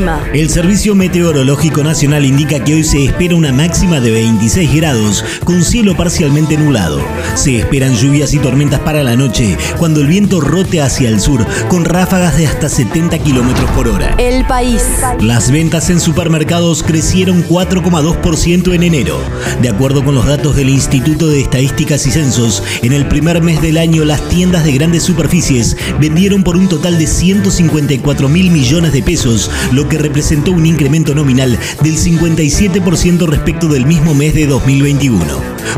El clima. El Servicio Meteorológico Nacional indica que hoy se espera una máxima de 26 grados, con cielo parcialmente nublado. Se esperan lluvias y tormentas para la noche, cuando el viento rote hacia el sur, con ráfagas de hasta 70 kilómetros por hora. El país. Las ventas en supermercados crecieron 4,2% en enero. De acuerdo con los datos del Instituto de Estadísticas y Censos, en el primer mes del año las tiendas de grandes superficies vendieron por un total de 154 mil millones de pesos lo que representó un incremento nominal del 57% respecto del mismo mes de 2021.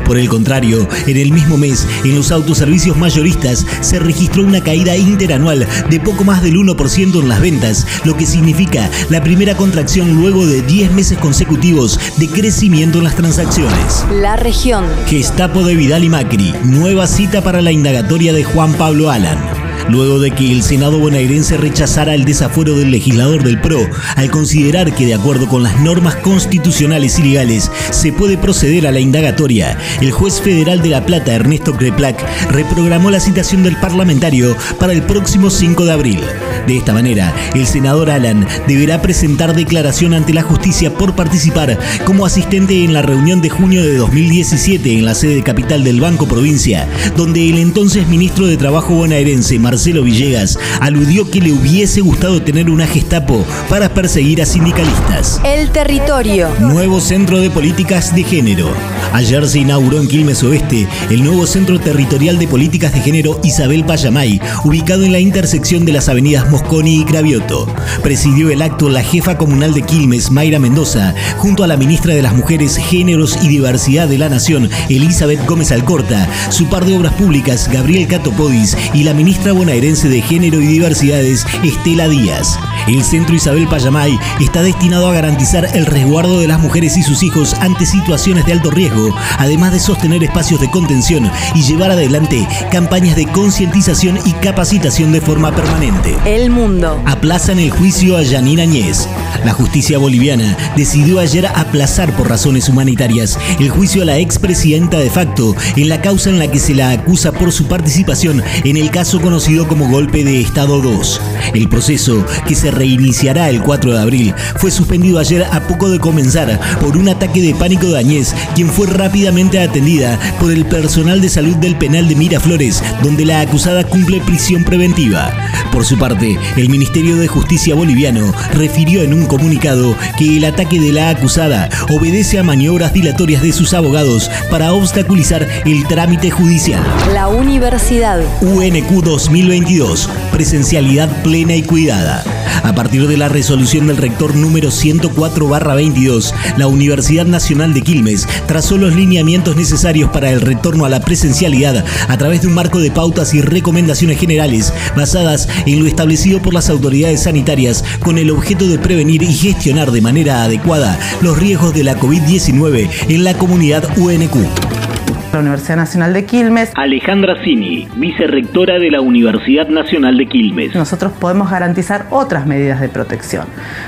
Por el contrario, en el mismo mes, en los autoservicios mayoristas se registró una caída interanual de poco más del 1% en las ventas, lo que significa la primera contracción luego de 10 meses consecutivos de crecimiento en las transacciones. La región. Gestapo de Vidal y Macri, nueva cita para la indagatoria de Juan Pablo Alan luego de que el Senado bonaerense rechazara el desafuero del legislador del PRO al considerar que de acuerdo con las normas constitucionales y legales se puede proceder a la indagatoria, el juez federal de La Plata, Ernesto Creplac, reprogramó la citación del parlamentario para el próximo 5 de abril. De esta manera, el senador Alan deberá presentar declaración ante la justicia por participar como asistente en la reunión de junio de 2017 en la sede capital del Banco Provincia, donde el entonces ministro de Trabajo bonaerense, Marcelo Villegas, aludió que le hubiese gustado tener una Gestapo para perseguir a sindicalistas. El territorio. Nuevo Centro de Políticas de Género. Ayer se inauguró en Quilmes Oeste el nuevo Centro Territorial de Políticas de Género Isabel Payamay, ubicado en la intersección de las avenidas Mosconi y Cravioto. Presidió el acto la jefa comunal de Quilmes, Mayra Mendoza, junto a la ministra de las Mujeres, Géneros y Diversidad de la Nación, Elizabeth Gómez Alcorta, su par de Obras Públicas, Gabriel Catopodis, y la ministra bonaerense de Género y Diversidades, Estela Díaz. El Centro Isabel Payamay está destinado a garantizar el resguardo de las mujeres y sus hijos ante situaciones de alto riesgo, además de sostener espacios de contención y llevar adelante campañas de concientización y capacitación de forma permanente. Mundo. Aplazan el juicio a Janine Añez. La justicia boliviana decidió ayer aplazar por razones humanitarias el juicio a la expresidenta de facto en la causa en la que se la acusa por su participación en el caso conocido como golpe de Estado 2. El proceso, que se reiniciará el 4 de abril, fue suspendido ayer a poco de comenzar por un ataque de pánico de Añez, quien fue rápidamente atendida por el personal de salud del penal de Miraflores, donde la acusada cumple prisión preventiva. Por su parte, el Ministerio de Justicia boliviano refirió en un comunicado que el ataque de la acusada obedece a maniobras dilatorias de sus abogados para obstaculizar el trámite judicial. La universidad. UNQ 2022, presencialidad plena y cuidada. A partir de la resolución del rector número 104-22, la Universidad Nacional de Quilmes trazó los lineamientos necesarios para el retorno a la presencialidad a través de un marco de pautas y recomendaciones generales basadas en lo establecido por las autoridades sanitarias con el objeto de prevenir y gestionar de manera adecuada los riesgos de la COVID-19 en la comunidad UNQ la Universidad Nacional de Quilmes. Alejandra Cini, vicerrectora de la Universidad Nacional de Quilmes. Nosotros podemos garantizar otras medidas de protección,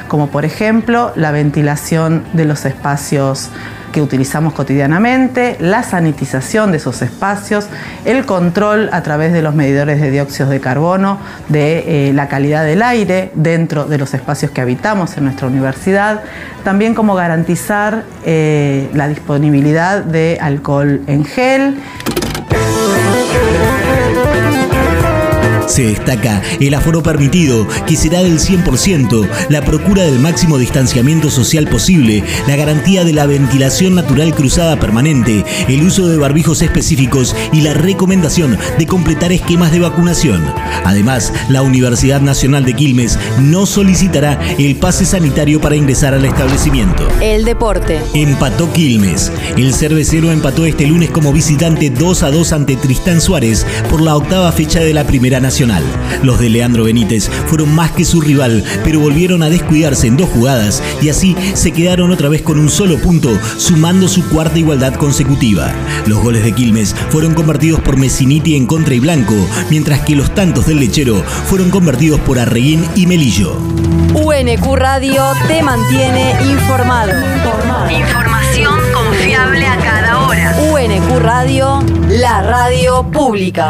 como por ejemplo la ventilación de los espacios que utilizamos cotidianamente, la sanitización de esos espacios, el control a través de los medidores de dióxido de carbono de eh, la calidad del aire dentro de los espacios que habitamos en nuestra universidad, también como garantizar eh, la disponibilidad de alcohol en gel. Se destaca el aforo permitido, que será del 100%, la procura del máximo distanciamiento social posible, la garantía de la ventilación natural cruzada permanente, el uso de barbijos específicos y la recomendación de completar esquemas de vacunación. Además, la Universidad Nacional de Quilmes no solicitará el pase sanitario para ingresar al establecimiento. El deporte. Empató Quilmes. El cervecero empató este lunes como visitante 2 a 2 ante Tristán Suárez por la octava fecha de la Primera Nacional. Los de Leandro Benítez fueron más que su rival, pero volvieron a descuidarse en dos jugadas y así se quedaron otra vez con un solo punto, sumando su cuarta igualdad consecutiva. Los goles de Quilmes fueron convertidos por Messiniti en contra y blanco, mientras que los tantos del lechero fueron convertidos por Arreguín y Melillo. UNQ Radio te mantiene informado. Información confiable a cada hora. UNQ Radio Radio, la radio pública.